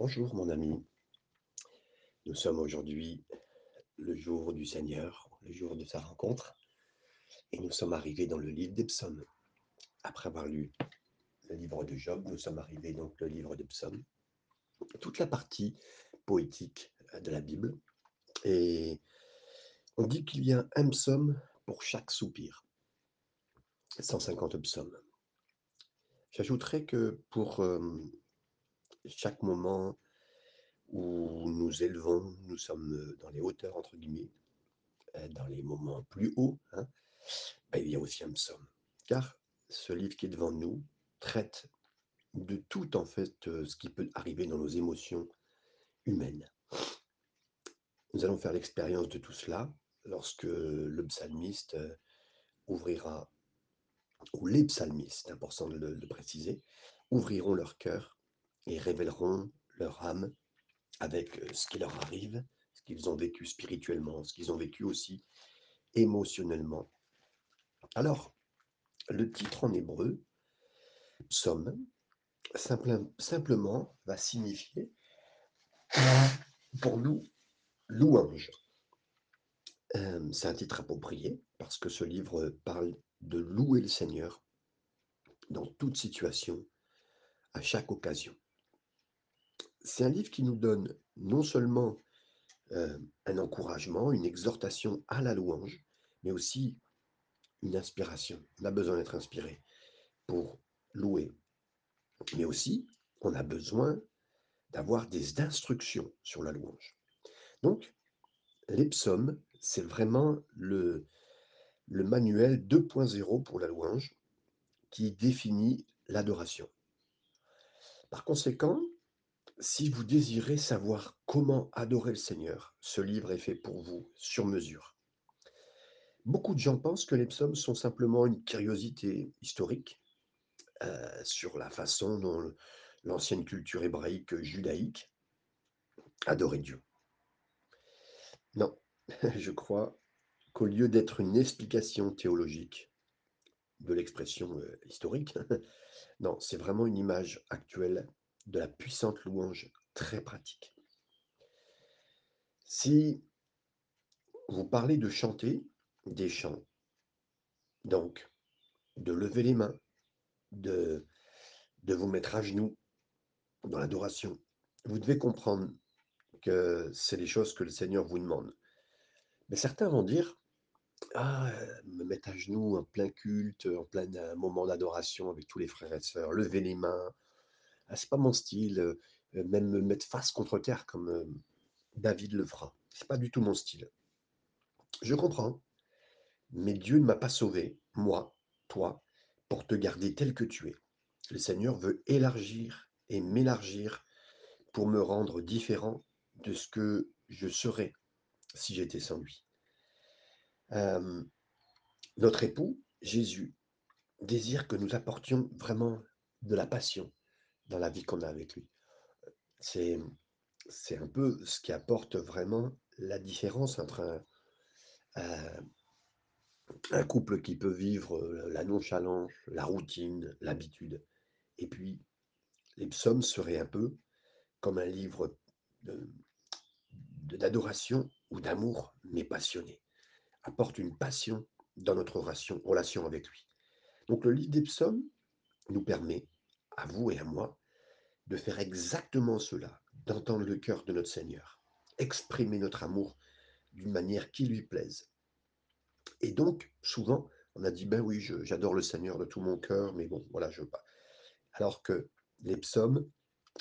Bonjour mon ami, nous sommes aujourd'hui le jour du Seigneur, le jour de sa rencontre, et nous sommes arrivés dans le livre des psaumes. Après avoir lu le livre de Job, nous sommes arrivés donc le livre des psaumes, toute la partie poétique de la Bible, et on dit qu'il y a un psaume pour chaque soupir, 150 psaumes. J'ajouterais que pour euh, chaque moment où nous élevons, nous sommes euh, dans les hauteurs, entre guillemets, euh, dans les moments plus hauts, hein, ben, il y a aussi un psaume. Car ce livre qui est devant nous traite de tout, en fait, euh, ce qui peut arriver dans nos émotions humaines. Nous allons faire l'expérience de tout cela lorsque le psalmiste ouvrira, ou les psalmistes, c'est important de le, préciser, ouvriront leur cœur et révéleront leur âme avec ce qui leur arrive, ce qu'ils ont vécu spirituellement, ce qu'ils ont vécu aussi émotionnellement. Alors, le titre en hébreu, psaume, simplement va signifier pour nous louange. C'est un titre approprié parce que ce livre parle de louer le Seigneur dans toute situation, à chaque occasion c'est un livre qui nous donne non seulement euh, un encouragement, une exhortation à la louange, mais aussi une inspiration. On a besoin d'être inspiré pour louer. Mais aussi, on a besoin d'avoir des instructions sur la louange. Donc, les psaumes, c'est vraiment le, le manuel 2.0 pour la louange qui définit l'adoration. Par conséquent, si vous désirez savoir comment adorer le Seigneur, ce livre est fait pour vous sur mesure. Beaucoup de gens pensent que les psaumes sont simplement une curiosité historique euh, sur la façon dont l'ancienne culture hébraïque judaïque adorait Dieu. Non, je crois qu'au lieu d'être une explication théologique de l'expression euh, historique, non, c'est vraiment une image actuelle de la puissante louange très pratique. Si vous parlez de chanter des chants, donc de lever les mains, de, de vous mettre à genoux dans l'adoration, vous devez comprendre que c'est les choses que le Seigneur vous demande. Mais certains vont dire, ah, me mettre à genoux en plein culte, en plein moment d'adoration avec tous les frères et sœurs, lever les mains, ah, c'est pas mon style, même me mettre face contre terre comme David le fera. C'est pas du tout mon style. Je comprends, mais Dieu ne m'a pas sauvé, moi, toi, pour te garder tel que tu es. Le Seigneur veut élargir et m'élargir pour me rendre différent de ce que je serais si j'étais sans lui. notre époux, Jésus, désire que nous apportions vraiment de la passion, dans la vie qu'on a avec lui. C'est, c'est un peu ce qui apporte vraiment la différence entre un, couple qui peut vivre la nonchalance, la routine, l'habitude. Et puis, les psaumes seraient un peu comme un livre de, d'adoration ou d'amour, mais passionné. Apporte une passion dans notre relation, relation avec lui. Donc le livre des psaumes nous permet, à vous et à moi, de faire exactement cela, d'entendre le cœur de notre Seigneur, exprimer notre amour d'une manière qui lui plaise. Et donc, souvent, on a dit, ben oui, j'adore le Seigneur de tout mon cœur, mais bon, voilà, je veux pas. Alors que les psaumes,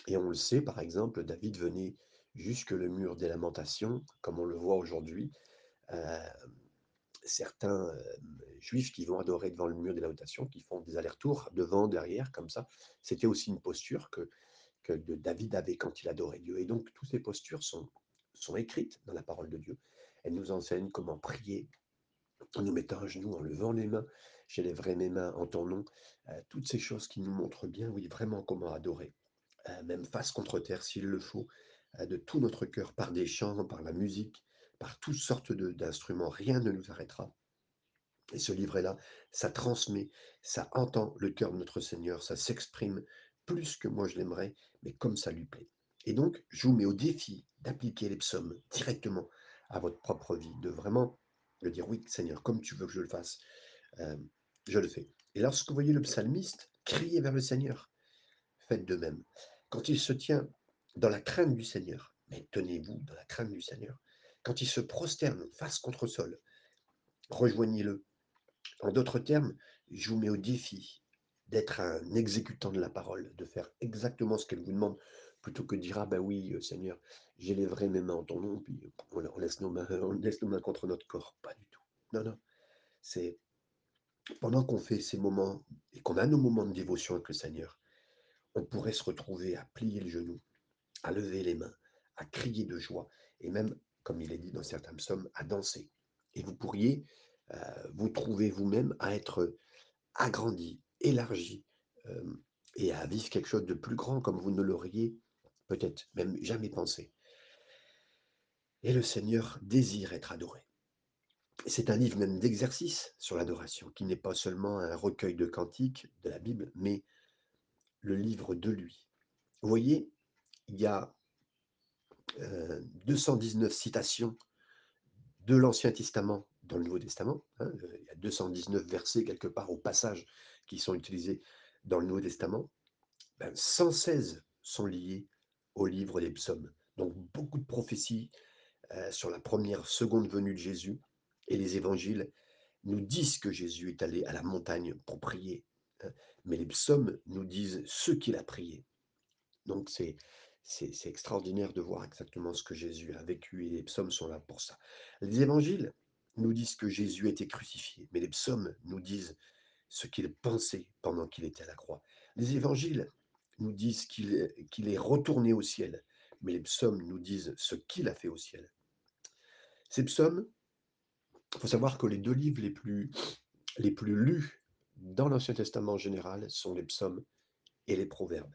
et on le sait, par exemple, David venait jusque le mur des lamentations, comme on le voit aujourd'hui. Euh, certains euh, juifs qui vont adorer devant le mur des lamentations, qui font des allers-retours devant, derrière, comme ça. C'était aussi une posture que que de David avait quand il adorait Dieu. Et donc, toutes ces postures sont, sont écrites dans la parole de Dieu. Elles nous enseignent comment prier en nous mettant à genoux, en levant les mains. J'élèverai mes mains en ton nom. Euh, toutes ces choses qui nous montrent bien, oui, vraiment comment adorer. Euh, même face contre terre, s'il le faut, euh, de tout notre cœur, par des chants, par la musique, par toutes sortes d'instruments. Rien ne nous arrêtera. Et ce livret-là, ça transmet, ça entend le cœur de notre Seigneur, ça s'exprime plus que moi je l'aimerais, mais comme ça lui plaît. Et donc, je vous mets au défi d'appliquer les psaumes directement à votre propre vie, de vraiment de dire oui, Seigneur, comme tu veux que je le fasse, euh, je le fais. Et lorsque vous voyez le psalmiste crier vers le Seigneur, faites de même. Quand il se tient dans la crainte du Seigneur, mais tenez-vous dans la crainte du Seigneur. Quand il se prosterne face contre sol, rejoignez-le. En d'autres termes, je vous mets au défi d'être un exécutant de la parole, de faire exactement ce qu'elle vous demande, plutôt que de dire Ah ben oui, euh, Seigneur, j'élèverai mes mains en ton nom, puis on, laisse nos mains, contre notre corps. Pas du tout. Non, non. C'est pendant qu'on fait ces moments et qu'on a nos moments de dévotion avec le Seigneur, on pourrait se retrouver à plier le genou, à lever les mains, à crier de joie, et même, comme il est dit dans certains psaumes, à danser. Et vous pourriez euh, vous trouver vous-même à être agrandi, élargi, et à vivre quelque chose de plus grand comme vous ne l'auriez peut-être même jamais pensé. Et le Seigneur désire être adoré. C'est un livre même d'exercice sur l'adoration, qui n'est pas seulement un recueil de cantiques de la Bible, mais le livre de lui. Vous voyez, il y a 219 citations de l'Ancien Testament dans le Nouveau Testament. Hein, il y a 219 versets quelque part au passage qui sont utilisés dans le Nouveau Testament. 116 ben, sont liés au livre des psaumes. Donc beaucoup de prophéties sur la première, seconde venue de Jésus. Et les évangiles nous disent que Jésus est allé à la montagne pour prier. Hein, mais les psaumes nous disent ce qu'il a prié. Donc c'est extraordinaire de voir exactement ce que Jésus a vécu et les psaumes sont là pour ça. Les évangiles nous disent que Jésus a été crucifié, mais les psaumes nous disent ce qu'il pensait pendant qu'il était à la croix. Les évangiles nous disent qu'il est retourné au ciel, mais les psaumes nous disent ce qu'il a fait au ciel. Ces psaumes, il faut savoir que les deux livres les plus, les plus lus dans l'Ancien Testament en général sont les psaumes et les proverbes.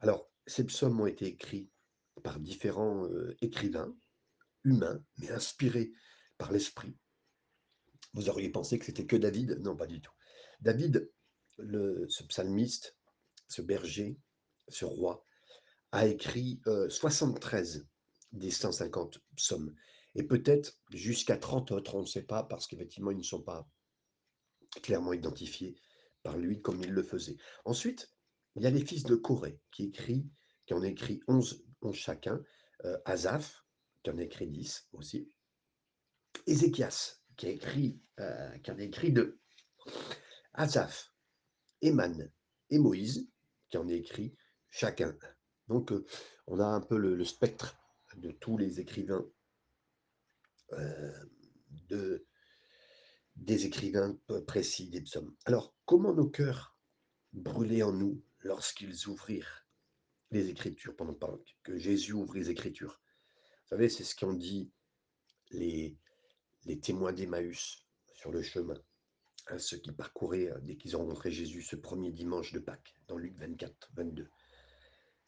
Alors, ces psaumes ont été écrits par différents euh, écrivains humains, mais inspirés par l'esprit. Vous auriez pensé que c'était que David? Non, pas du tout. David, le, ce psalmiste, ce berger, ce roi, a écrit 73 euh, des 150 psaumes, et peut-être jusqu'à 30 autres, on ne sait pas, parce qu'effectivement, ils ne sont pas clairement identifiés par lui comme il le faisait. Ensuite, il y a les fils de Corée qui écrit qui en écrit 11, chacun, euh, Azaph, qui en écrit 10 aussi, Ézéchias, qui, a écrit, euh, en a écrit deux, Azaph, Eman et Moïse, qui en a écrit chacun. Donc, euh, on a un peu le, spectre de tous les écrivains, de, des écrivains précis des psaumes. Alors, comment nos cœurs brûlaient en nous lorsqu'ils ouvrirent les Écritures, pendant que Jésus ouvre les Écritures? Vous savez, c'est ce qu'ont dit les, les témoins d'Emmaüs sur le chemin, hein, ceux qui parcouraient euh, dès qu'ils ont rencontré Jésus ce premier dimanche de Pâques, dans Luc 24, 22.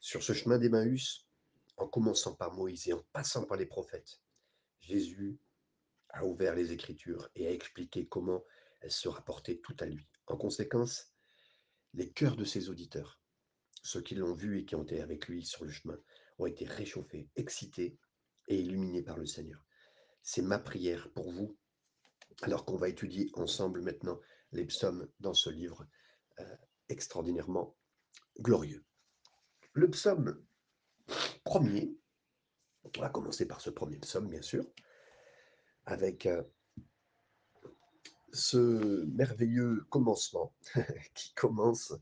Sur ce chemin d'Emmaüs, en commençant par Moïse et en passant par les prophètes, Jésus a ouvert les Écritures et a expliqué comment elles se rapportaient tout à lui. En conséquence, les cœurs de ses auditeurs ceux qui l'ont vu et qui ont été avec lui sur le chemin ont été réchauffés, excités et illuminés par le Seigneur. C'est ma prière pour vous, alors qu'on va étudier ensemble maintenant les psaumes dans ce livre euh, extraordinairement glorieux. Le psaume premier, on va commencer par ce premier psaume, bien sûr, avec euh, ce merveilleux commencement qui commence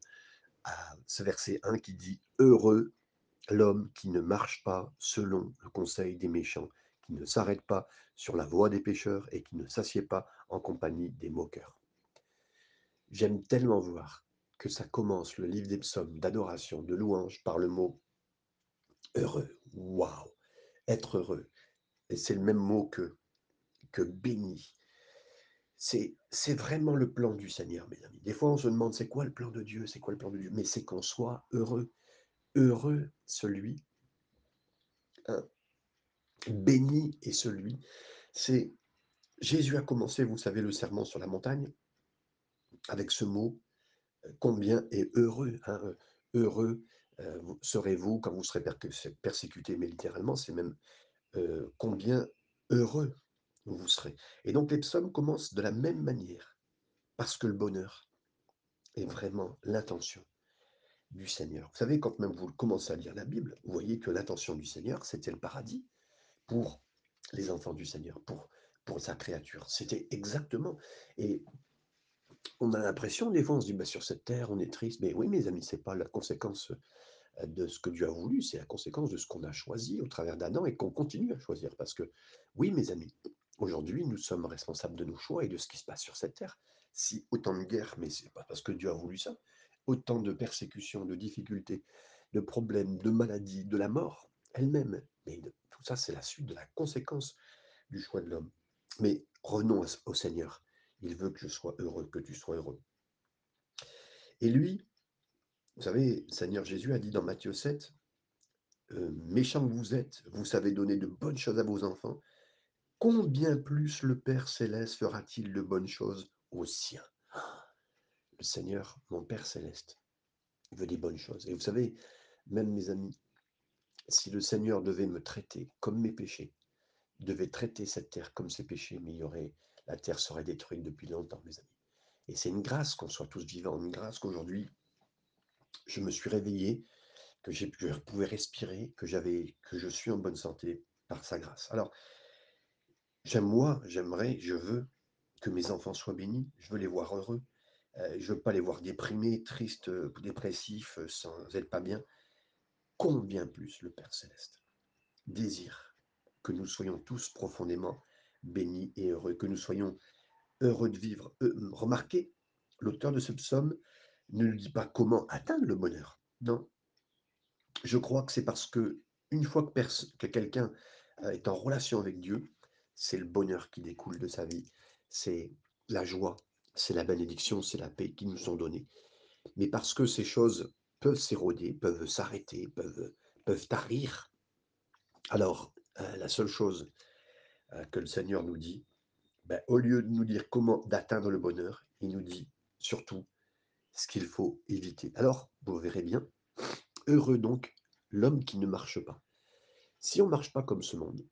ce verset 1 qui dit Heureux l'homme qui ne marche pas selon le conseil des méchants, qui ne s'arrête pas sur la voie des pécheurs et qui ne s'assied pas en compagnie des moqueurs. J'aime tellement voir que ça commence le livre des psaumes d'adoration, de louange par le mot heureux. Waouh Être heureux. Et c'est le même mot que, que béni. C'est vraiment le plan du Seigneur, mes amis. Des fois, on se demande c'est quoi le plan de Dieu, c'est quoi le plan de Dieu, mais c'est qu'on soit heureux. Heureux celui, béni est celui. C'est Jésus a commencé, vous savez, le serment sur la montagne avec ce mot combien est heureux, hein, heureux heu, vous serez-vous quand vous serez perque persécutés, mais littéralement, c'est même, combien heureux vous serez et donc les psaumes commencent de la même manière, parce que le bonheur est vraiment l'intention du Seigneur. Vous savez, quand même vous commencez à lire la Bible, vous voyez que l'intention du Seigneur, c'était le paradis pour les enfants du Seigneur, pour sa créature. C'était exactement et on a l'impression, des fois, on se dit: «Bah, sur cette terre, on est triste», mais oui, mes amis, c'est pas la conséquence, heu, de ce que Dieu a voulu, c'est la conséquence de ce qu'on a choisi au travers d'Adam et qu'on continue à choisir. Parce que oui, mes amis, aujourd'hui, nous sommes responsables de nos choix et de ce qui se passe sur cette terre. Si autant de guerres, mais c'est pas parce que Dieu a voulu ça, autant de persécutions, de difficultés, de problèmes, de maladies, de la mort elle-même, tout ça, c'est la suite de la conséquence du choix de l'homme. Mais revenons à ce au Seigneur. Il veut que je sois heureux, que tu sois heureux et lui, vous savez, Seigneur Jésus a dit dans Matthieu 7, heu: «Méchants que vous êtes, vous savez donner de bonnes choses à vos enfants, combien plus le Père céleste fera-t-il de bonnes choses aux siens?» Le Seigneur, mon Père céleste, veut des bonnes choses et vous savez, même mes amis, si le Seigneur devait me traiter comme mes péchés, devait traiter cette terre comme ses péchés, mais la terre serait détruite depuis longtemps, mes amis et c'est une grâce qu'on soit tous vivants, une grâce qu'aujourd'hui je me suis réveillé, que je pouvais respirer, que je suis en bonne santé par sa grâce. Alors, j'aime moi, j'aimerais, je veux que mes enfants soient bénis, je veux les voir heureux, heu, je veux pas les voir déprimés, tristes, dépressifs, sans être pas bien. Combien plus le Père céleste désire que nous soyons tous profondément bénis et heureux, que nous soyons heureux de vivre. Heu, remarquez, l'auteur de ce psaume ne nous dit pas comment atteindre le bonheur. Non, Je crois que c'est parce que une fois que quelqu'un, heu, est en relation avec Dieu, c'est le bonheur qui découle de sa vie. C'est la joie, c'est la bénédiction, c'est la paix qui nous sont données. Mais parce que ces choses peuvent s'éroder, peuvent s'arrêter, peuvent peuvent tarir, alors, heu, la seule chose, heu, que le Seigneur nous dit, bah, au lieu de nous dire comment d'atteindre le bonheur, il nous dit surtout ce qu'il faut éviter. Alors, vous verrez bien, heureux donc l'homme qui ne marche pas. Si on marche pas comme ce monde,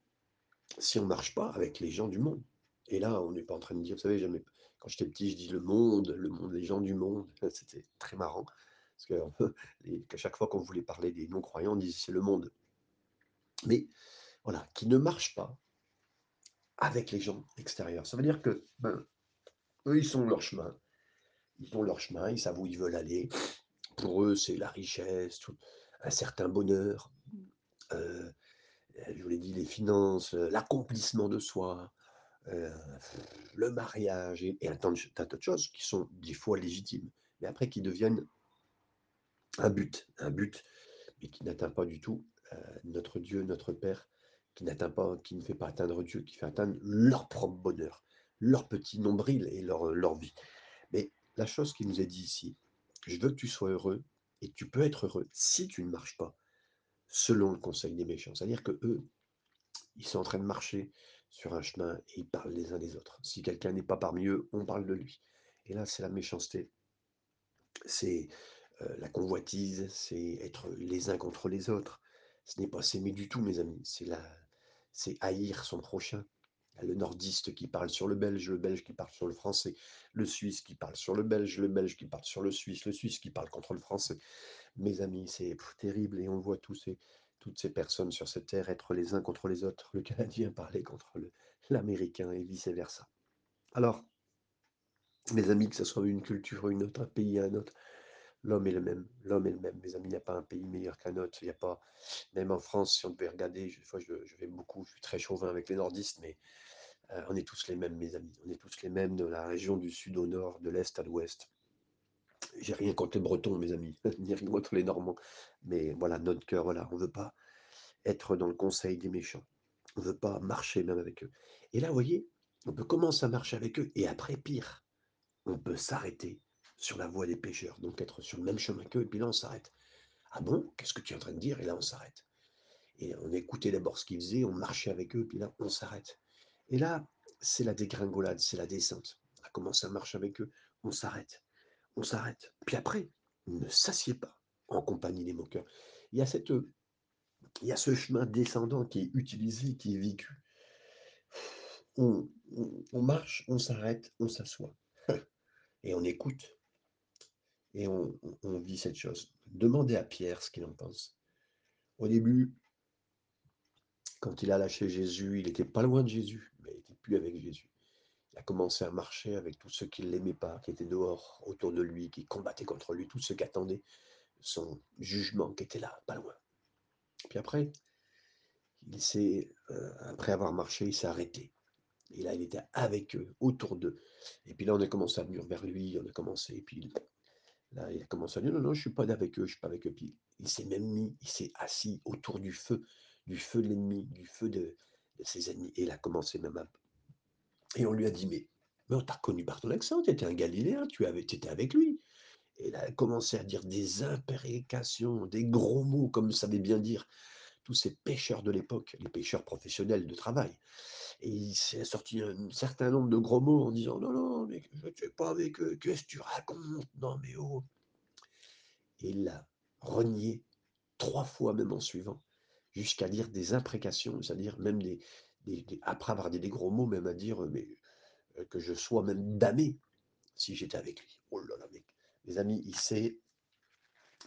si on marche pas avec les gens du monde, et là, on n'est pas en train de dire, vous savez, jamais, quand j'étais petit, je dis le monde, le monde, les gens du monde, c'était très marrant, parce que chaque fois qu'on voulait parler des non-croyants, on disait c'est le monde. Mais voilà, qui ne marche pas avec les gens extérieurs. Ça veut dire que, ben, eux, ils sont leur chemin, ils ont leur chemin, ils savent où ils veulent aller. Pour eux, c'est la richesse, un certain bonheur, euh, je vous l'ai dit, les finances, euh, l'accomplissement de soi, heu, le mariage et et un tas de choses qui sont des fois légitimes, mais après qui deviennent un but un but, mais qui n'atteint pas du tout, heu, notre Dieu, notre Père, qui n'atteint pas qui ne fait pas atteindre Dieu, qui fait atteindre leur propre bonheur, leur petit nombril et leur, leur vie. Mais la chose qui nous est dit ici: «Je veux que tu sois heureux et tu peux être heureux si tu ne marches pas selon le conseil des méchants». C'est-à-dire qu'eux, ils sont en train de marcher sur un chemin et ils parlent les uns des autres. Si quelqu'un n'est pas parmi eux, on parle de lui. Et là, c'est la méchanceté, c'est euh, la convoitise, c'est être les uns contre les autres. Ce n'est pas s'aimer du tout, mes amis. C'est la, c'est haïr son prochain. Le nordiste qui parle sur le belge, le belge qui parle sur le français, le suisse qui parle sur le belge, le belge qui parle sur le suisse, le suisse qui parle contre le français. Mes amis, c'est terrible et on voit tous ces, toutes ces personnes sur cette terre être les uns contre les autres, le Canadien parler contre l'Américain et vice-versa. Alors, mes amis, que ce soit une culture une autre, un pays un autre, l'homme est le même. L'homme est le même. Mes amis, il n'y a pas un pays meilleur qu'un autre. Il a pas, même en France, si on devait regarder, je- je, vais beaucoup, je suis très chauvin avec les nordistes, mais euh, on est tous les mêmes, mes amis. On est tous les mêmes de la région du sud au nord, de l'est à l'ouest. J'ai rien contre les Bretons, mes amis, ni rien contre les Normands. Mais voilà, notre cœur, voilà, on veut pas être dans le conseil des méchants. On veut pas marcher même avec eux. Et là, vous voyez, on peut commencer à marcher avec eux, et après, pire, on peut s'arrêter sur la voie des pécheurs, donc être sur le même chemin qu'eux, et puis là, on s'arrête. Ah bon? Qu'est-ce que tu es en train de dire? Et là, on s'arrête. Et on écoutait d'abord ce qu'ils faisaient, on marchait avec eux, puis là, on s'arrête. Et là, c'est la dégringolade, c'est la descente. On a commencé à marcher avec eux, on s'arrête, on s'arrête. Puis après, ne s'assied pas. en compagnie des moqueurs. Il y a cette, il y a ce chemin descendant qui est utilisé, qui est vécu. On marche, on s'arrête, on s'assoit et on écoute et on, vit cette chose. Demandez à Pierre ce qu'il en pense. Au début, quand il a lâché Jésus, il était pas loin de Jésus, mais il n'était plus avec Jésus. Il a commencé à marcher avec tous ceux qui ne l'aimaient pas, qui étaient dehors, autour de lui, qui combattaient contre lui, tous ceux qui attendaient son jugement, qui était là, pas loin. Puis après, il s'est, euh, après avoir marché, il s'est arrêté. Et là, il était avec eux, autour d'eux. Et puis là, on a commencé à venir vers lui, on a commencé, et puis là, il a commencé à dire, non, non, je suis pas avec eux, je suis pas avec eux. Puis il s'est même mis, il s'est assis autour du feu, du feu de l'ennemi, du feu de, ses ennemis. Et il a commencé même à... Et on lui a dit, mais, on t'a reconnu par ton accent, tu étais un Galiléen, tu étais avec lui. Et elle a commencé à dire des imprécations, des gros mots, comme savait bien dire tous ces pêcheurs de l'époque, les pêcheurs professionnels de travail. Et il s'est sorti un certain nombre de gros mots en disant Non, non, mais je ne suis pas avec eux, qu'est-ce que tu racontes? Non, mais oh Et il l'a renié trois fois, même en suivant, jusqu'à dire des imprécations, c'est-à-dire même des, après avoir dit des gros mots, même à dire mais, euh, que je sois même damné si j'étais avec lui. Oh là là, mec. Mes amis, il s'est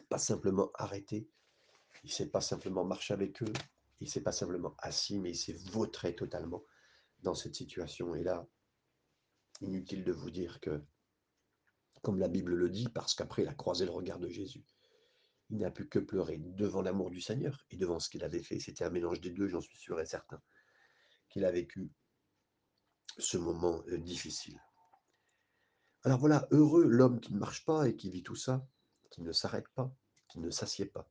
pas simplement arrêté, il s'est pas simplement marché avec eux, il s'est pas simplement assis, mais il s'est vautré totalement dans cette situation. Et là, inutile de vous dire que, comme la Bible le dit, parce qu'après il a croisé le regard de Jésus, il n'a pu que pleurer devant l'amour du Seigneur et devant ce qu'il avait fait. C'était un mélange des deux, j'en suis sûr et certain, qu'il a vécu ce moment euh, difficile. Alors voilà, heureux l'homme qui ne marche pas et qui vit tout ça, qui ne s'arrête pas, qui ne s'assied pas,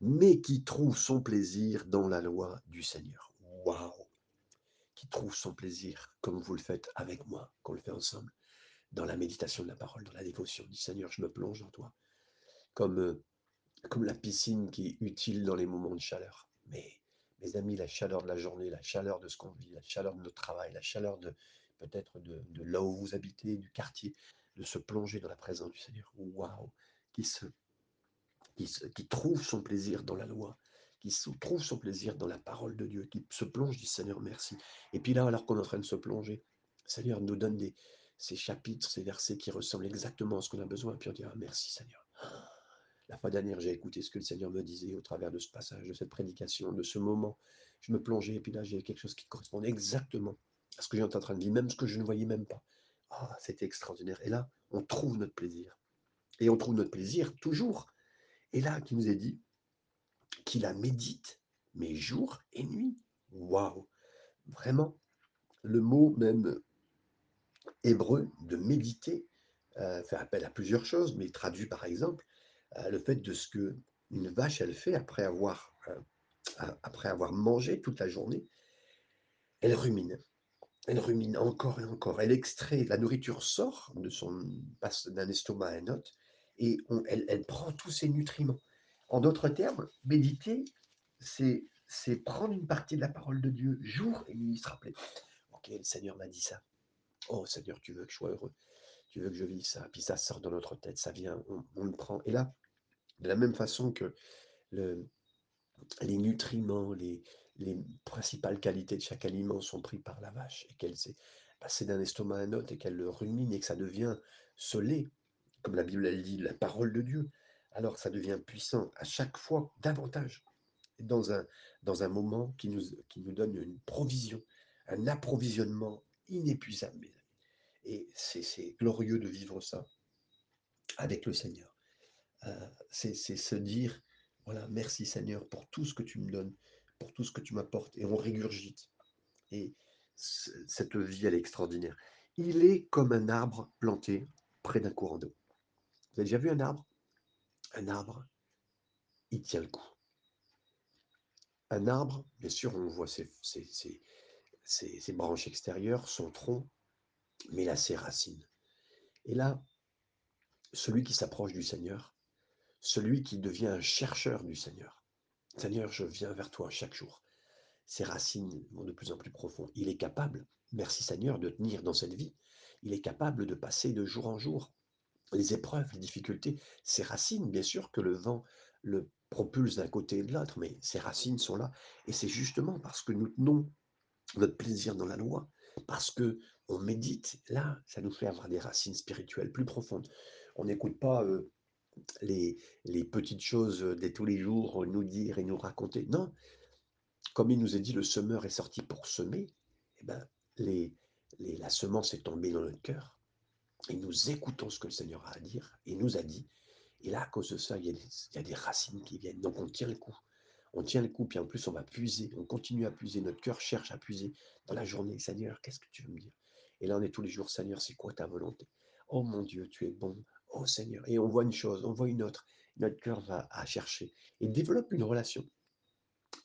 mais qui trouve son plaisir dans la loi du Seigneur. Waouh Qui trouve son plaisir, comme vous le faites avec moi, qu'on le fait ensemble, dans la méditation de la parole, dans la dévotion. Dit Seigneur, je me plonge en toi. Comme, euh, comme la piscine qui est utile dans les moments de chaleur. Mais, mes amis, la chaleur de la journée, la chaleur de ce qu'on vit, la chaleur de notre travail, la chaleur de peut-être de, de là où vous habitez, du quartier, de se plonger dans la présence du Seigneur. Waouh qui, se, qui, trouve son plaisir dans la loi, qui trouve son plaisir dans la parole de Dieu, qui se plonge, dit Seigneur, merci. Et puis là, alors qu'on est en train de se plonger, Seigneur nous donne ces chapitres, ces versets qui ressemblent exactement à ce qu'on a besoin. Puis on dira merci Seigneur. La fois dernière, j'ai écouté ce que le Seigneur me disait au travers de ce passage, de cette prédication, de ce moment. Je me plongeais et puis là, j'ai quelque chose qui correspondait exactement à ce que j'étais en train de vivre, même ce que je ne voyais même pas. Ah, c'était extraordinaire. Et là, on trouve notre plaisir. Et on trouve notre plaisir toujours. Et là, qui nous est dit qu'il la médite, mais jour et nuit. Waouh Vraiment, le mot même hébreu de méditer euh, fait appel à plusieurs choses, mais traduit par exemple euh, le fait de ce que une vache elle fait après avoir, euh, après avoir mangé toute la journée, elle rumine. Elle rumine encore et encore. Elle extrait, la nourriture sort de son d'un estomac à un autre et elle, prend tous ses nutriments. En d'autres termes, méditer, c'est prendre une partie de la parole de Dieu jour et nuit, se rappeler. Ok, le Seigneur m'a dit ça. Oh Seigneur, tu veux que je sois heureux. Tu veux que je vive ça. Puis ça sort dans notre tête, ça vient, on, le prend. Et là, de la même façon que le, les nutriments, les, les principales qualités de chaque aliment sont pris par la vache et qu'elle s'est passée d'un estomac à un autre et qu'elle le rumine et que ça devient ce lait, comme la Bible elle dit, la parole de Dieu, alors ça devient puissant à chaque fois davantage dans un, dans un moment qui nous, donne une provision, un approvisionnement inépuisable. mes amis. Et c'est glorieux de vivre ça avec le Seigneur. Euh, c'est se dire, voilà, merci Seigneur pour tout ce que tu me donnes, pour tout ce que tu m'apportes. Et on régurgite. Et ce- cette vie, elle est extraordinaire. Il est comme un arbre planté près d'un courant d'eau. Vous avez déjà vu un arbre? Un arbre, il tient le coup. Un arbre, bien sûr, on voit ses, branches extérieures, son tronc, mais a ses racines. Et là, celui qui s'approche du Seigneur, celui qui devient un chercheur du Seigneur, Seigneur, je viens vers toi chaque jour. Ses racines vont de plus en plus profond. Il est capable, merci Seigneur, de tenir dans cette vie. Il est capable de passer de jour en jour, les épreuves, les difficultés, ces racines, bien sûr que le vent le propulse d'un côté et de l'autre, mais ces racines sont là. Et c'est justement parce que nous tenons notre plaisir dans la loi, parce que on médite, là, ça nous fait avoir des racines spirituelles plus profondes. On n'écoute pas les, les petites choses de tous les jours nous dire et nous raconter. Non, comme il nous est dit, le semeur est sorti pour semer. Eh ben, la semence est tombée dans notre cœur et nous écoutons ce que le Seigneur a à dire et nous a dit. Et là, à cause de ça, il y a des, racines qui viennent. Donc on tient le coup. On tient le coup, puis en plus on va puiser, on continue à puiser, notre cœur cherche à puiser dans la journée. Seigneur, qu'est-ce que tu veux me dire? Et là on est tous les jours, Seigneur, c'est quoi ta volonté? Oh mon Dieu, tu es bon. Oh Seigneur. Et on voit une chose, on voit une autre. Notre cœur va chercher et développe une relation.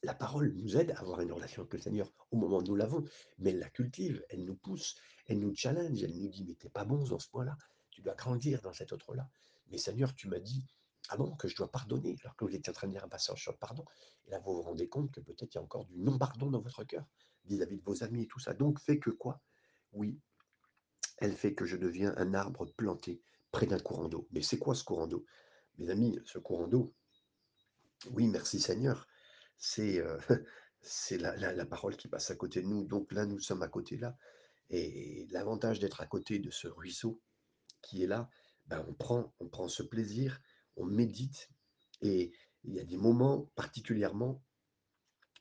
La parole nous aide à avoir une relation avec le Seigneur au moment où nous l'avons, mais elle la cultive, elle nous pousse, elle nous challenge, elle nous dit, mais t'es pas bon dans ce point-là, tu dois grandir dans cet autre-là. Mais Seigneur, tu m'as dit, ah que je dois pardonner, alors que vous étiez en train de dire un passage sur le pardon. Et là, vous vous rendez compte que peut-être il y a encore du non-pardon dans votre cœur, vis-à-vis de vos amis et tout ça. Donc, fait que quoi? Oui, elle fait que je deviens un arbre planté près d'un courant d'eau. Mais c'est quoi ce courant d'eau? Mes amis, ce courant d'eau, oui, merci Seigneur. C'est la, parole qui passe à côté de nous. Donc là, nous sommes à côté là. Et l'avantage d'être à côté de ce ruisseau qui est là, ben, on prend, on prend ce plaisir, on médite. Et il y a des moments particulièrement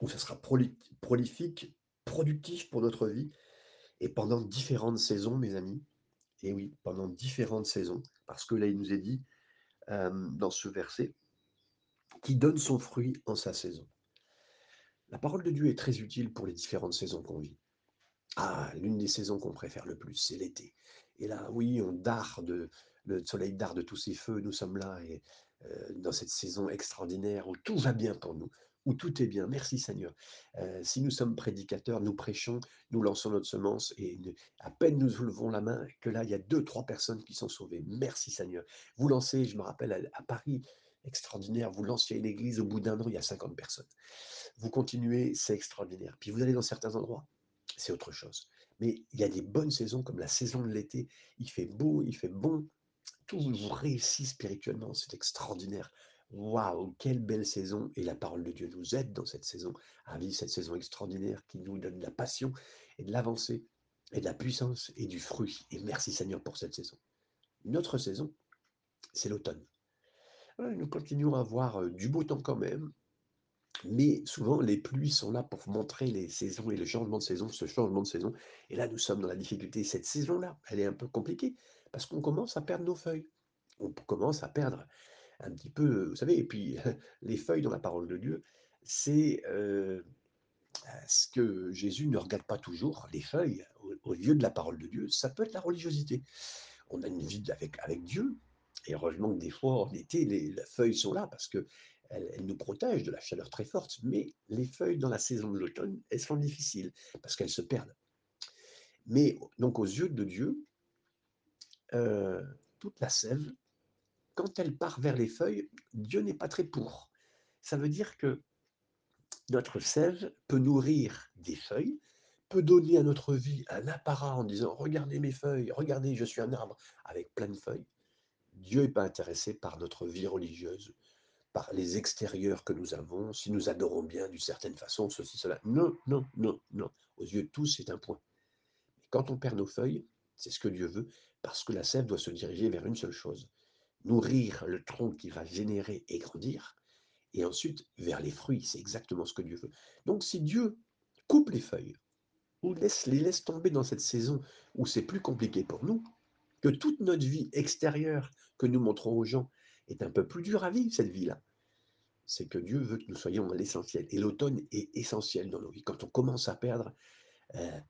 où ça sera proli- prolifique, productif pour notre vie. Et pendant différentes saisons, mes amis, et oui, pendant différentes saisons, parce que là, il nous est dit dans ce verset, qui donne son fruit en sa saison. La parole de Dieu est très utile pour les différentes saisons qu'on vit. Ah, l'une des saisons qu'on préfère le plus, c'est l'été. Et là, oui, on darde, de- le soleil darde de tous ses feux, nous sommes là et, euh, dans cette saison extraordinaire où tout va bien pour nous, où tout est bien. Merci Seigneur. Euh, si nous sommes prédicateurs, nous prêchons, nous lançons notre semence et à peine nous soulevons la main que là, il y a deux, trois personnes qui sont sauvées. Merci Seigneur. Vous lancez, je me rappelle à Paris, extraordinaire, vous lanciez une église, au bout d'un an, il y a 50 personnes. Vous continuez, c'est extraordinaire. Puis vous allez dans certains endroits, c'est autre chose. Mais il y a des bonnes saisons comme la saison de l'été. Il fait beau, il fait bon. Tout vous réussit spirituellement. C'est extraordinaire. Waouh, quelle belle saison. Et la parole de Dieu nous aide dans cette saison à vivre cette saison extraordinaire qui nous donne de la passion et de l'avancée et de la puissance et du fruit. Et merci Seigneur pour cette saison. Une autre saison, c'est l'automne. Nous continuons à avoir du beau temps quand même, mais souvent, les pluies sont là pour montrer les saisons et le changement de saison, ce changement de saison. Et là, nous sommes dans la difficulté. Cette saison-là, elle est un peu compliquée parce qu'on commence à perdre nos feuilles. On commence à perdre un petit peu, vous savez, et puis les feuilles dans la parole de Dieu, c'est ce que Jésus ne regarde pas toujours. Les feuilles, au, au lieu de la parole de Dieu, ça peut être la religiosité. On a une vie avec, avec Dieu, et heureusement que des fois, en été, les, les feuilles sont là parce que elles, elles nous protègent de la chaleur très forte. Mais les feuilles dans la saison de l'automne, elles sont difficiles parce qu'elles se perdent. Mais donc aux yeux de Dieu, euh, toute la sève, quand elle part vers les feuilles, Dieu n'est pas très pour. Ça veut dire que notre sève peut nourrir des feuilles, peut donner à notre vie un apparat en disant regardez mes feuilles, regardez, je suis un arbre avec plein de feuilles. Dieu n'est pas intéressé par notre vie religieuse, par les extérieurs que nous avons, si nous adorons bien d'une certaine façon, ceci, cela. Non, non, non, non. Aux yeux de tous, c'est un point. Mais quand on perd nos feuilles, c'est ce que Dieu veut, parce que la sève doit se diriger vers une seule chose. Nourrir le tronc qui va générer et grandir, et ensuite vers les fruits. C'est exactement ce que Dieu veut. Donc si Dieu coupe les feuilles, ou laisse, les laisse tomber dans cette saison où c'est plus compliqué pour nous, que toute notre vie extérieure que nous montrons aux gens est un peu plus dure à vivre, cette vie-là. C'est que Dieu veut que nous soyons dans l'essentiel. Et l'automne est essentiel dans nos vies. Quand on commence à perdre euh,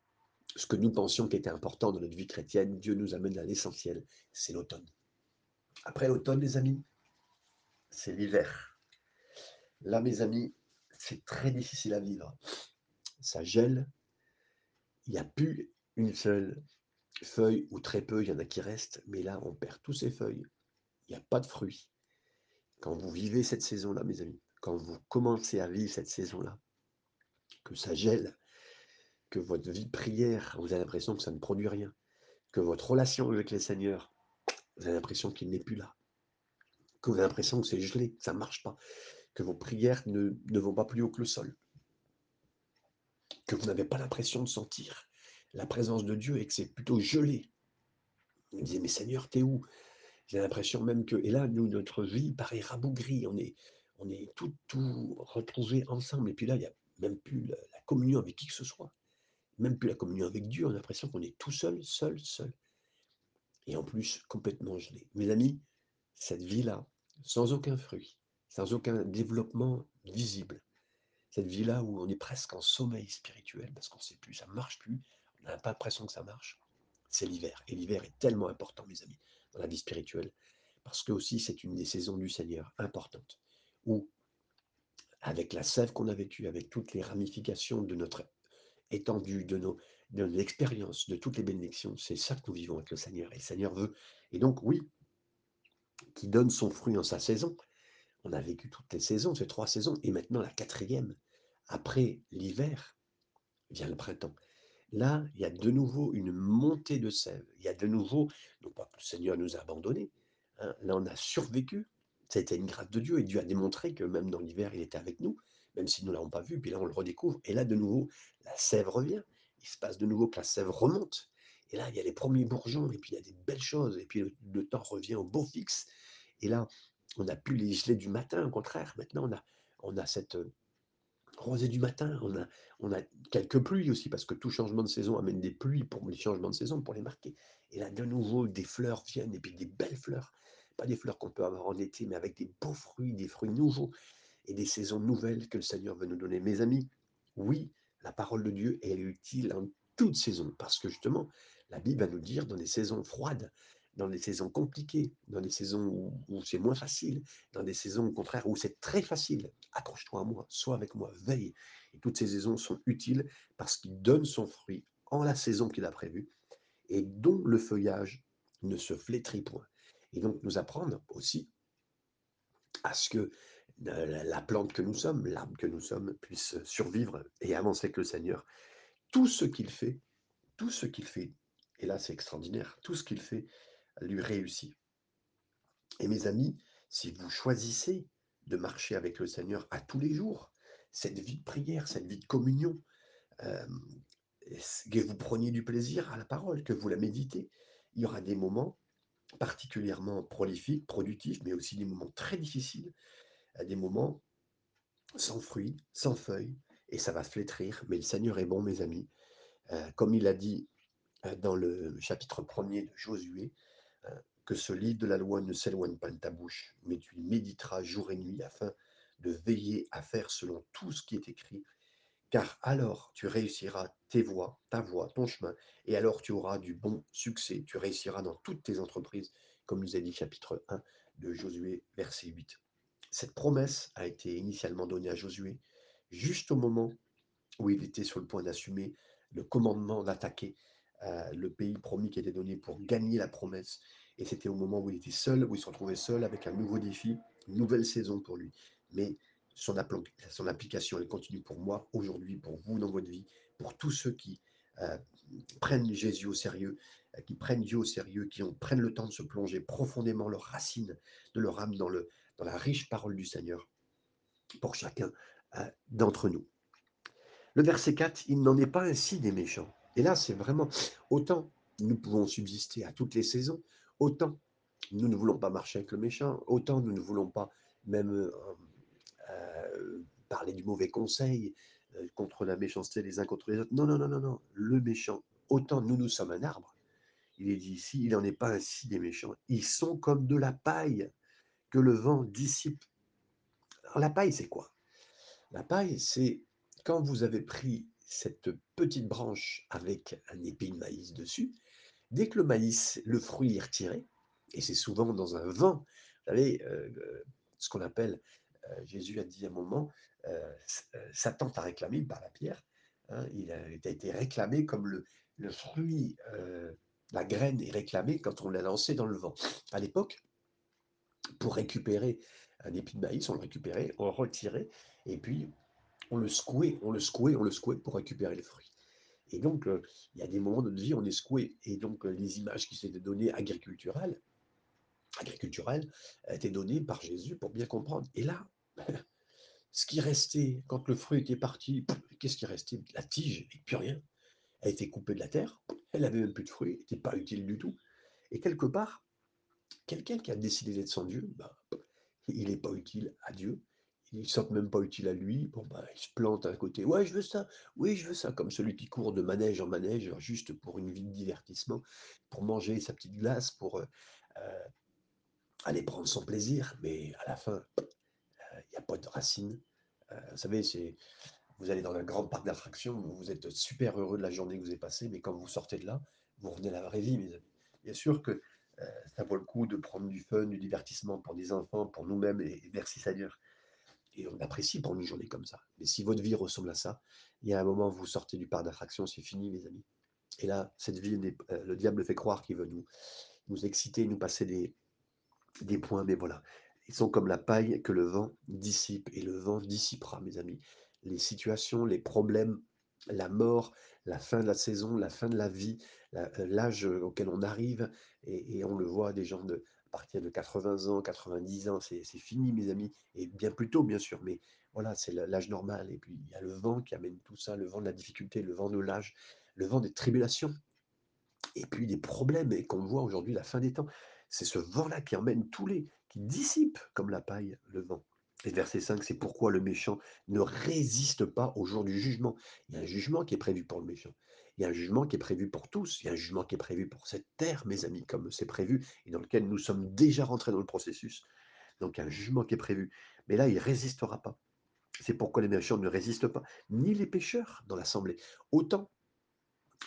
ce que nous pensions qui était important dans notre vie chrétienne, Dieu nous amène à l'essentiel. C'est l'automne. Après l'automne, les amis, c'est l'hiver. Là, mes amis, c'est très difficile à vivre. Ça gèle. Il n'y a plus une seule feuille, ou très peu, il y en a qui restent. Mais là, on perd tous ces feuilles. Il n'y a pas de fruits. Quand vous vivez cette saison-là, mes amis, quand vous commencez à vivre cette saison-là, que ça gèle, que votre vie de prière, vous avez l'impression que ça ne produit rien, que votre relation avec le Seigneur, vous avez l'impression qu'il n'est plus là, que vous avez l'impression que c'est gelé, que ça ne marche pas, que vos prières ne, ne vont pas plus haut que le sol, que vous n'avez pas l'impression de sentir la présence de Dieu et que c'est plutôt gelé. Vous me disiez, mais Seigneur, t'es où? J'ai l'impression même que, et là, nous, notre vie paraît rabougrie, on est, on est tout, tout retrouvé ensemble, et puis là, il n'y a même plus la, la communion avec qui que ce soit, même plus la communion avec Dieu, on a l'impression qu'on est tout seul, seul, seul, et en plus complètement gelé. Mes amis, cette vie-là, sans aucun fruit, sans aucun développement visible, cette vie-là où on est presque en sommeil spirituel, parce qu'on ne sait plus, ça ne marche plus, on n'a pas l'impression que ça marche, c'est l'hiver. Et l'hiver est tellement important, mes amis, dans la vie spirituelle, parce que aussi c'est une des saisons du Seigneur importantes, où avec la sève qu'on a vécue, avec toutes les ramifications de notre étendue, de nos, de de toutes les bénédictions, c'est ça que nous vivons avec le Seigneur. Et le Seigneur veut, et donc oui, qui donne son fruit en sa saison. On a vécu toutes les saisons, ces trois saisons, et maintenant la quatrième. Après l'hiver, vient le printemps. Là, il y a de nouveau une montée de sève. Il y a de nouveau, non pas que le Seigneur nous a abandonnés, hein, là on a survécu. C'était une grâce de Dieu et Dieu a démontré que même dans l'hiver, il était avec nous, même si nous ne l'avons pas vu, puis là on le redécouvre. Et là, de nouveau, la sève revient. Il se passe de nouveau que la sève remonte. Et là, il y a les premiers bourgeons, et puis il y a des belles choses, et puis le, le temps revient au beau fixe. Et là, on n'a plus les gelées du matin, au contraire. Maintenant, on a, on a cette rosée du matin. On a, on a quelques pluies aussi, parce que tout changement de saison amène des pluies pour les changements de saison, pour les marquer. Et là, de nouveau, des fleurs viennent, et puis des belles fleurs. Pas des fleurs qu'on peut avoir en été, mais avec des beaux fruits, des fruits nouveaux, et des saisons nouvelles que le Seigneur veut nous donner. Mes amis, oui, la parole de Dieu, est utile en toute saison, parce que justement, la Bible va nous dire dans des saisons froides, dans des saisons compliquées, dans des saisons où, où c'est moins facile, dans des saisons au contraire où c'est très facile. Accroche-toi à moi, sois avec moi, veille. Et toutes ces saisons sont utiles parce qu'il donne son fruit en la saison qu'il a prévue et dont le feuillage ne se flétrit point. Et donc nous apprendre aussi à ce que euh, la plante que nous sommes, l'arbre que nous sommes, puisse survivre et avancer avec le Seigneur. Tout ce qu'il fait, tout ce qu'il fait, et là c'est extraordinaire, tout ce qu'il fait lui réussit. Et mes amis, si vous choisissez de marcher avec le Seigneur à tous les jours, cette vie de prière, cette vie de communion, euh, que vous preniez du plaisir à la parole, que vous la méditez, il y aura des moments particulièrement prolifiques, productifs, mais aussi des moments très difficiles, euh, des moments sans fruits, sans feuilles, et ça va flétrir. Mais le Seigneur est bon, mes amis. Euh, comme il a dit dans le chapitre premier de Josué, que ce livre de la loi ne s'éloigne pas de ta bouche, mais tu y méditeras jour et nuit afin de veiller à faire selon tout ce qui est écrit, car alors tu réussiras tes voies, ta voie, ton chemin, et alors tu auras du bon succès, tu réussiras dans toutes tes entreprises, comme nous a dit chapitre 1 de Josué, verset 8. Cette promesse a été initialement donnée à Josué juste au moment où il était sur le point d'assumer le commandement d'attaquer euh, le pays promis qui était donné pour gagner la promesse. Et c'était au moment où il était seul, où il se retrouvait seul avec un nouveau défi, une nouvelle saison pour lui. Mais son, son application, elle continue pour moi, aujourd'hui, pour vous dans votre vie, pour tous ceux qui euh, prennent Jésus au sérieux, euh, qui prennent Dieu au sérieux, qui prennent le temps de se plonger profondément leurs racines de leur âme dans, le, dans la riche parole du Seigneur, pour chacun euh, d'entre nous. Le verset 4, il n'en est pas ainsi des méchants. Et là, c'est vraiment, autant nous pouvons subsister à toutes les saisons, autant nous ne voulons pas marcher avec le méchant, autant nous ne voulons pas même euh, euh, parler du mauvais conseil euh, contre la méchanceté les uns contre les autres. Non, non, non, non, non. Le méchant, autant nous, nous sommes un arbre. Il est dit ici, il n'en est pas ainsi des méchants. Ils sont comme de la paille que le vent dissipe. Alors, la paille, c'est quoi? La paille, c'est quand vous avez pris cette petite branche avec un épi de maïs dessus, dès que le maïs, le fruit est retiré, et c'est souvent dans un vent, vous savez, euh, euh, ce qu'on appelle, euh, Jésus a dit à un moment, Satan t'a réclamé par la pierre, hein, il, a, été réclamé comme le, fruit, la graine est réclamée quand on l'a lancé dans le vent. À l'époque, pour récupérer un épi de maïs, on le récupérait, on le retirait, et puis on le secouait, on le secouait, on le secouait pour récupérer le fruit. Et donc, euh, il y a des moments de notre vie, on est secoué. Et donc, euh, les images qui s'étaient données agriculturales, agriculturelle a été donnée par Jésus pour bien comprendre. Et là, ce qui restait, quand le fruit était parti, qu'est-ce qui restait La tige et plus rien. Elle été coupée de la terre, elle avait même plus de fruits, elle n'était pas utile du tout. Et quelque part, quelqu'un qui a décidé d'être sans Dieu, bah, il n'est pas utile à Dieu, il ne semble même pas utile à lui. Bon, bah, il se plante à côté. Ouais, je veux ça. Oui, je veux ça. Comme celui qui court de manège en manège, juste pour une vie de divertissement, pour manger sa petite glace, pour euh, euh, aller prendre son plaisir. Mais à la fin, euh, il n'y a pas de racines. vous savez, c'est. Vous allez dans un grand parc d'attractions, vous êtes super heureux de la journée que vous avez passée, mais quand vous sortez de là, vous revenez à la vraie vie, mes amis. Bien sûr que ça vaut le coup de prendre du fun, du divertissement pour des enfants, pour nous-mêmes, et merci Seigneur. Et on apprécie prendre une journée comme ça. Mais si votre vie ressemble à ça, il y a un moment où vous sortez du parc d'attraction, c'est fini, mes amis. Et là, cette vie, euh, le diable fait croire qu'il veut nous, exciter, nous passer des, points, mais voilà. Ils sont comme la paille que le vent dissipe, et le vent dissipera, mes amis. Les situations, les problèmes, la mort, la fin de la saison, la fin de la vie, euh, l'âge auquel on arrive, et, on le voit, des gens de, à partir de 80 ans, 90 ans, c'est fini, mes amis, et bien plus tôt, bien sûr, mais voilà, c'est l'âge normal. Et puis, il y a le vent qui amène tout ça, le vent de la difficulté, le vent de l'âge, le vent des tribulations, et puis des problèmes, et qu'on voit aujourd'hui, la fin des temps. C'est ce vent-là qui emmène tous les, qui dissipe comme la paille le vent. Et verset 5, c'est pourquoi le méchant ne résiste pas au jour du jugement. Il y a un jugement qui est prévu pour le méchant. Il y a un jugement qui est prévu pour tous. Il y a un jugement qui est prévu pour cette terre, mes amis, comme c'est prévu, et dans lequel nous sommes déjà rentrés dans le processus. Donc il y a un jugement qui est prévu. Mais là, il ne résistera pas. C'est pourquoi les méchants ne résistent pas, ni les pécheurs dans l'assemblée. Autant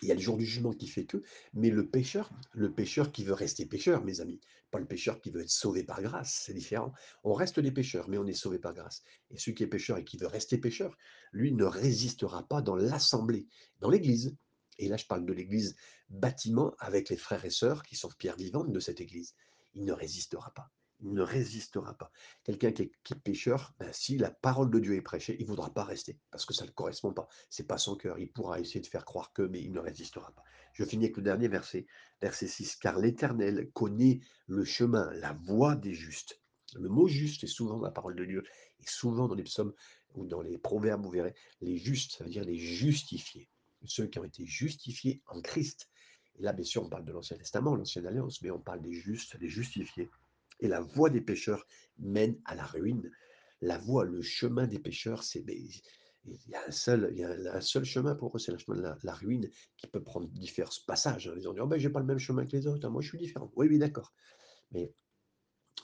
il y a le jour du jugement qui fait que, mais le pécheur, le pécheur qui veut rester pécheur, mes amis, pas le pécheur qui veut être sauvé par grâce, c'est différent. On reste des pécheurs, mais on est sauvé par grâce. Et celui qui est pécheur et qui veut rester pécheur, lui ne résistera pas dans l'assemblée, dans l'église. Et là, je parle de l'église bâtiment avec les frères et sœurs qui sont pierres vivantes de cette église. Il ne résistera pas il ne résistera pas. Quelqu'un qui est, pécheur, ben, si la parole de Dieu est prêchée, il ne voudra pas rester, parce que ça ne correspond pas. Ce n'est pas son cœur. Il pourra essayer de faire croire que, mais il ne résistera pas. Je finis avec le dernier verset, verset 6. Car l'Éternel connaît le chemin, la voie des justes. Le mot juste est souvent dans la parole de Dieu, et souvent dans les psaumes ou dans les proverbes, vous verrez, les justes, ça veut dire les justifiés. Ceux qui ont été justifiés en Christ. Et là, bien sûr, on parle de l'Ancien Testament, l'Ancienne Alliance, mais on parle des justes, des justifiés et la voie des pécheurs mène à la ruine. La voie, le chemin des pécheurs, c'est il y a un seul, chemin pour eux, c'est le chemin de la, ruine qui peut prendre différents passages. Hein. Ils ont dit, oh ben, j'ai pas le même chemin que les autres, hein, moi je suis différent. Oui, oui, d'accord. Mais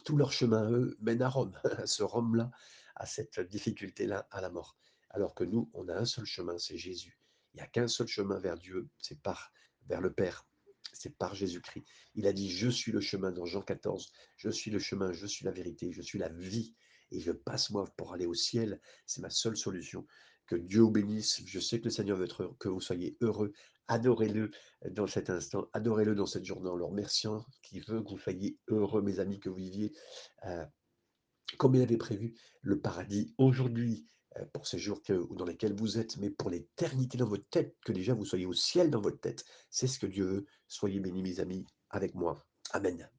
tout leur chemin, eux, mène à Rome, à ce Rome-là, à cette difficulté-là, à la mort. Alors que nous, on a un seul chemin, c'est Jésus. Il n'y a qu'un seul chemin vers Dieu, c'est par vers le Père c'est par Jésus-Christ. Il a dit, je suis le chemin dans Jean 14, je suis le chemin, je suis la vérité, je suis la vie, et je passe moi pour aller au ciel, c'est ma seule solution. Que Dieu vous bénisse, je sais que le Seigneur veut être, que vous soyez heureux, adorez-le dans cet instant, adorez-le dans cette journée en le remerciant, qui veut que vous soyez heureux, mes amis, que vous viviez euh, comme il avait prévu le paradis. Aujourd'hui pour ces jours que, dans lesquels vous êtes, mais pour l'éternité dans votre tête, que déjà vous soyez au ciel dans votre tête. C'est ce que Dieu veut. Soyez bénis, mes amis, avec moi. Amen.